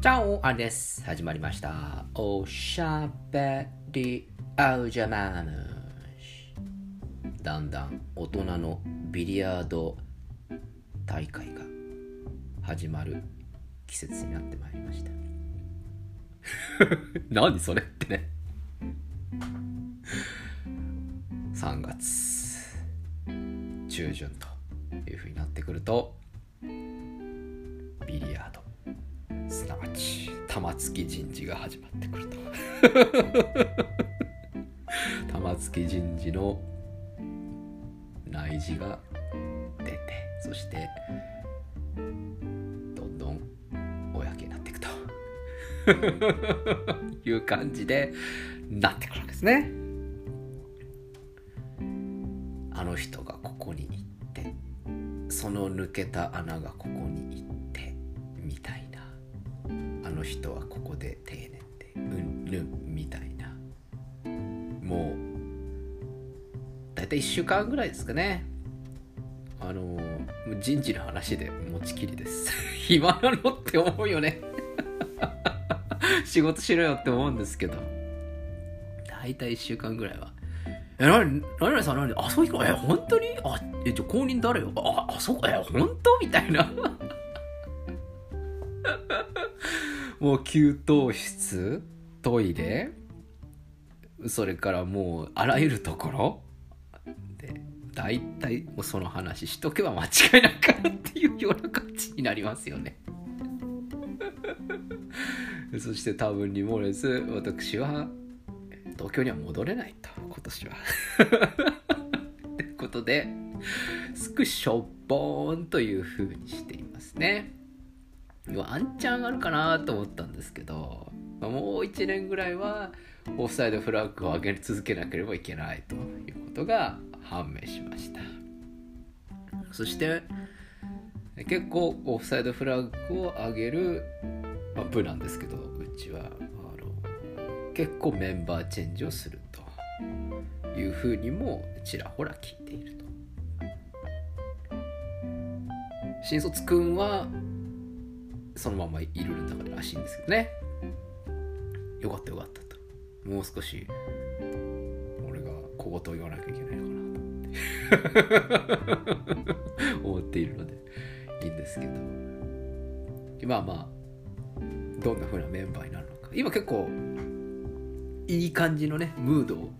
チャオアンです。始まりました。おしゃべりアウジャマムシ。だんだん大人のビリヤード大会が始まる季節になってまいりました。何それってね。3月中旬というふうになってくるとビリヤード玉突き人事が始まってくると。玉突き人事の内示が出てそしてどんどん公になっていくと。いう感じでなってくるわけですね。あの人がここに行ってその抜けた穴がここに行っての人はここで定年でうんぬんみたいな。もう大体1週間ぐらいですかね。あの人事の話で持ちきりです。暇なのって思うよね。仕事しろよって思うんですけど。大体1週間ぐらいは。え、なに、なにさん、なに、あ、そういうこ、え、本当に？あ、え、じゃあ公認誰よ？あ、あ、そうか、え、本当？みたいな。もう給湯室、トイレ、それからもうあらゆるところで、大体もうその話しとけば間違いなかったっていうような感じになりますよね。そして多分にもれず、私は東京には戻れないと今年は。ということで少ししょっぼーんという風にしていますね。ワンチャンあるかなと思ったんですけどもう1年ぐらいはオフサイドフラッグを上げ続けなければいけないということが判明しました。そして結構オフサイドフラッグを上げる、まあ、部なんですけどうちはあの結構メンバーチェンジをするというふうにもちらほら聞いていると新卒くんはそのままいるんだからしいんですけどね。よかったよかったと。もう少し俺が小言を言わなきゃいけないのかなと 思っているのでいいんですけど。まあまあどんな風なメンバーになるのか。今結構いい感じのねムードを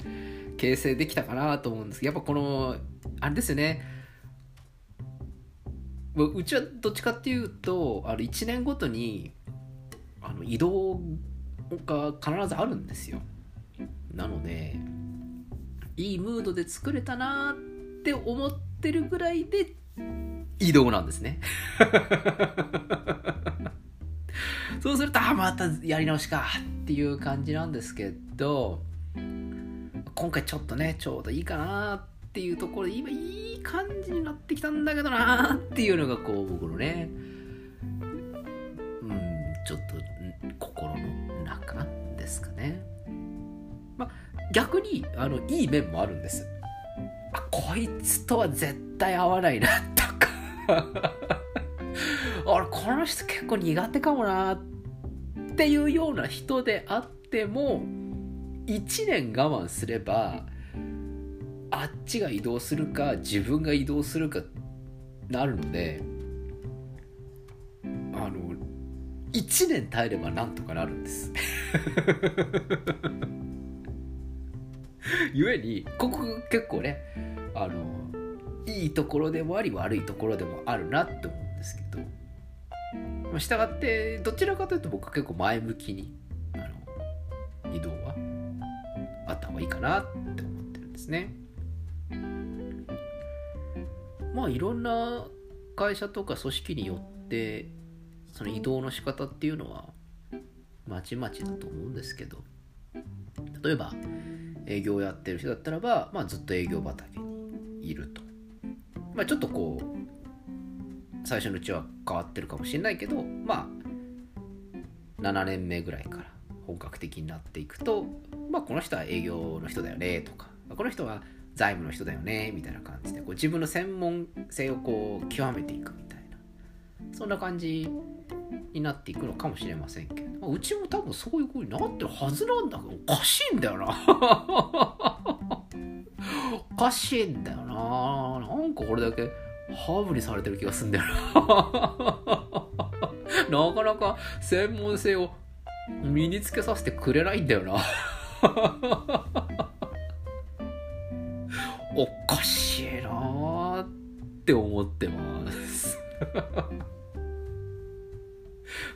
形成できたかなと思うんですけどやっぱこのあれですよね。うちはどっちかっていうとあの1年ごとにあの移動が必ずあるんですよ。なのでいいムードで作れたなって思ってるぐらいで移動なんですね。そうするとあまたやり直しかっていう感じなんですけど今回ちょっとねちょうどいいかなっていうところで今いい感じになってきたんだけどなっていうのがこう僕のねうんちょっと心の中ですかね。まあ逆にあのいい面もあるんです。あこいつとは絶対合わないなとか。俺この人結構苦手かもなっていうような人であっても1年我慢すればあっちが移動するか自分が移動するかなるのであの1年耐えればなんとかなるんです ゆえにここ結構ねあのいいところでもあり悪いところでもあるなって思うんですけどまあ、従ってどちらかというと僕は結構前向きにあの移動はあった方がいいかなって思ってるんですね。まあいろんな会社とか組織によってその移動の仕方っていうのはまちまちだと思うんですけど例えば営業をやってる人だったらば、まあ、ずっと営業畑にいると。まあ、ちょっとこう最初のうちは変わってるかもしれないけどまあ7年目ぐらいから本格的になっていくとまあこの人は営業の人だよねとかこの人は財務の人だよねみたいな感じでこう自分の専門性をこう極めていくみたいな。そんな感じになっていくのかもしれませんけど。うちも多分そういう風になってるはずなんだけどおかしいんだよな。おかしいんだよな。なんかこれだけハーブにされてる気がすんだよな。なかなか専門性を身につけさせてくれないんだよな。おかしいなって思ってます。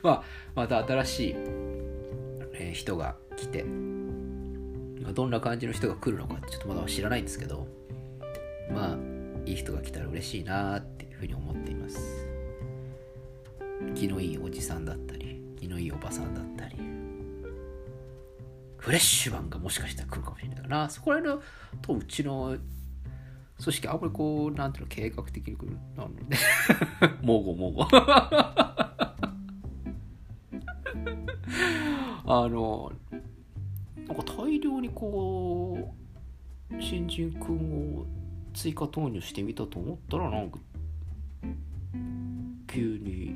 まあまた新しい、え、人が来てどんな感じの人が来るのかちょっとまだ知らないんですけどまあいい人が来たら嬉しいなっていうふうに思っています。気のいいおじさんだったり気のいいおばさんだったりフレッシュマンがもしかしたら来るかもしれないかな。そこら辺のとうちの組織あんまりこうなんていうの計画的に来るなので？もごもごあのなんか大量にこう新人くんを追加投入してみたと思ったらなんか急に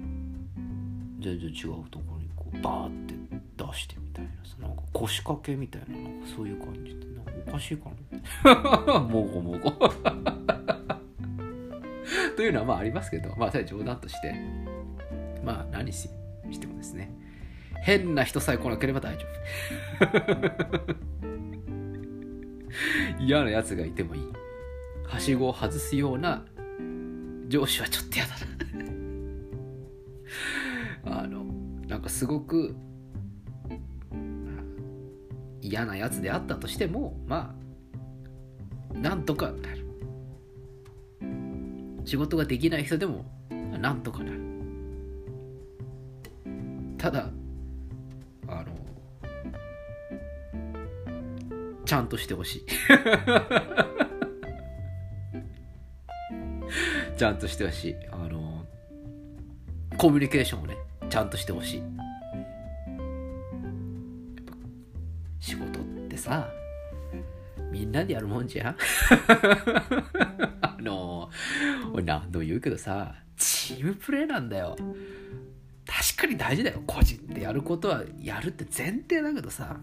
全然違うところにこうバーって出してみたいなさなんか腰掛けみたいななんかそういう感じでなんかおかしいかな？もごもごというのはまあありますけどまあそれは冗談として。まあ何ししてもですね。変な人さえ来なければ大丈夫。嫌なやつがいてもいい。はしごを外すような上司はちょっと嫌だな。あのなんかすごく嫌なやつであったとしてもまあなんとかなる。仕事ができない人でもなんとかなる。ただあのちゃんとしてほしい。ちゃんとしてほしい。あのコミュニケーションをねちゃんとしてほしい。仕事ってさみんなでやるもんじゃん。あの俺何度も言うけどさチームプレーなんだよ。確かに大事だよ。個人でやることはやるって前提だけどさ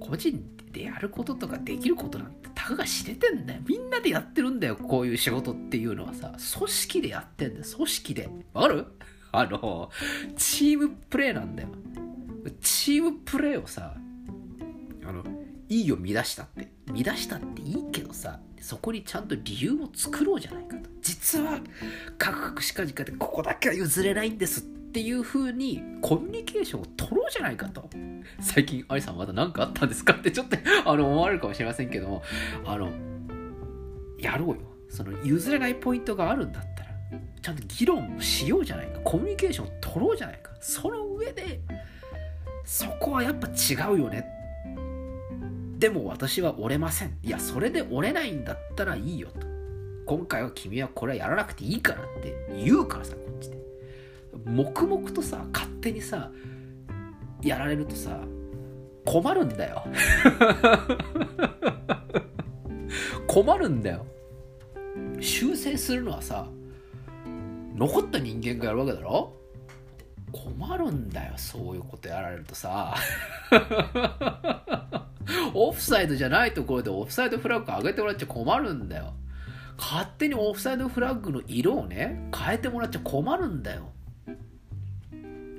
個人でやることとかできることなんてたかが知れてんだよ。みんなでやってるんだよこういう仕事っていうのはさ。組織でやってんだよ組織で。わかる？あのチームプレーなんだよ。チームプレーをさあのいいよ乱したって。乱したっていいけどさそこにちゃんと理由を作ろうじゃないかと。実はカクカクしかじかでここだけは譲れないんですっていう風にコミュニケーションを取ろうじゃないかと。最近アリさんまだ何かあったんですかってちょっとあの思われるかもしれませんけども。あのやろうよ。その譲れないポイントがあるんだったらちゃんと議論しようじゃないか。コミュニケーションを取ろうじゃないか。その上でそこはやっぱ違うよねでも私は折れません。いやそれで折れないんだったらいいよと。今回は君はこれはやらなくていいからって言うからさこっちで。黙々とさ勝手にさやられるとさ困るんだよ。困るんだよ。修正するのはさ残った人間がやるわけだろ？困るんだよそういうことやられるとさ。フサイドじゃないところでオフサイドフラッグ上げてもらっちゃ困るんだよ。勝手にオフサイドフラッグの色をね変えてもらっちゃ困るんだよ。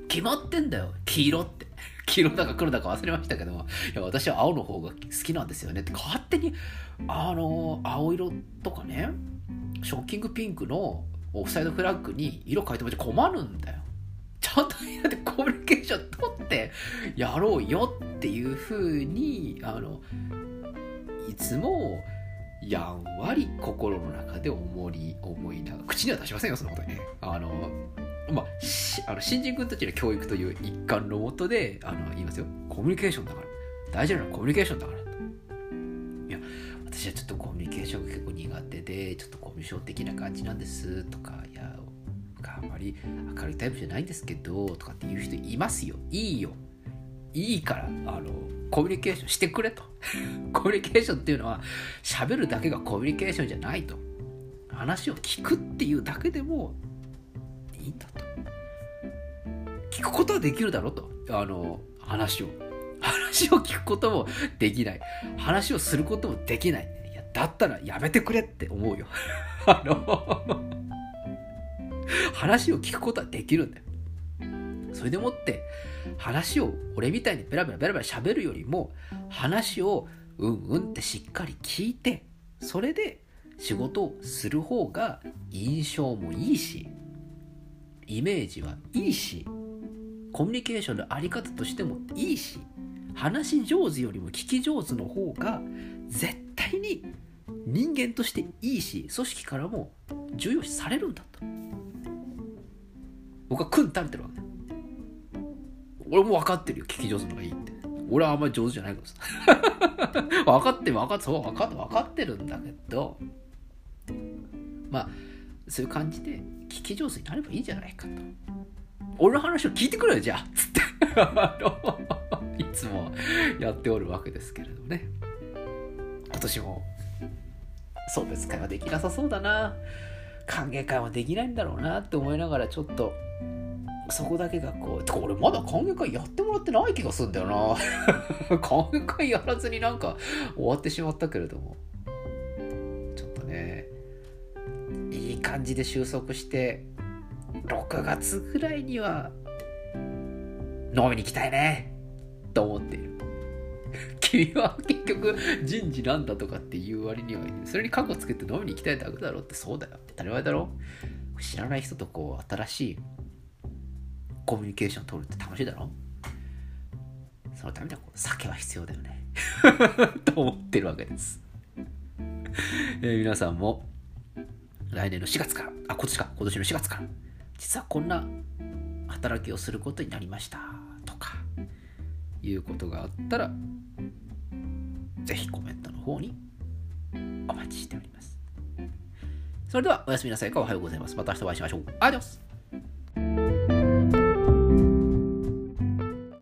決まってんだよ。黄色って。黄色だか黒だか忘れましたけどいや私は青の方が好きなんですよねって。勝手にあの青色とかねショッキングピンクのオフサイドフラッグに色変えてもらっちゃ困るんだよ。ちゃんとみんなでコミュニケーション取ってやろうよっていうふうにあのいつもやんわり心の中で思い思いながら口には出しませんよそのことにね。あのまあ、あの新人君たちの教育という一環のもとであの言いますよ。コミュニケーションだから。大事なのはコミュニケーションだから。いや私はちょっとコミュニケーションが結構苦手でちょっとコミュ障的な感じなんですとかいやあんまり明るいタイプじゃないんですけどとかっていう人いますよ。いいよ。いいからあのコミュニケーションしてくれと。コミュニケーションっていうのは喋るだけがコミュニケーションじゃないと。話を聞くっていうだけでもいいんだと。聞くことはできるだろうと。あの話を。話を聞くこともできない。話をすることもできない。いやだったらやめてくれって思うよ。あの。話を聞くことはできるんだよ。それでもって話を俺みたいにベラベラベラベラ喋るよりも話をうんうんってしっかり聞いてそれで仕事をする方が印象もいいしイメージはいいしコミュニケーションのあり方としてもいいし話上手よりも聞き上手の方が絶対に人間としていいし組織からも重要視されるんだと。僕は食ん食べてるわけ。俺も分かってるよ。聞き上手のがいいって。俺はあんまり上手じゃないからさ。分かって分かってそう分かって分かってるんだけど。まあそういう感じで聞き上手になればいいんじゃないかと。俺の話を聞いてくれよじゃあ。つって。いつもやっておるわけですけれどね。今年も送別会はできなさそうだな。歓迎会はできないんだろうなって思いながらちょっとそこだけがこう、てか俺まだ歓迎会やってもらってない気がするんだよな。歓迎会やらずになんか終わってしまったけれども。ちょっとね、いい感じで収束して、6月ぐらいには飲みに行きたいね。と思っている。君は結局人事なんだとかっていう割には、それに過去つけて飲みに行きたいだけだろってそうだよ。当たり前だろ。知らない人とこう新しいコミュニケーションを取るって楽しいだろ。そのためには酒は必要だよね。と思ってるわけです、えー、皆さんも来年の4月からあ今年か。今年の4月から実はこんな働きをすることになりました。とかいうことがあったらぜひコメントの方にお待ちしております。それではおやすみなさい。かおはようございます。また明日お会いしましょう。アディオス。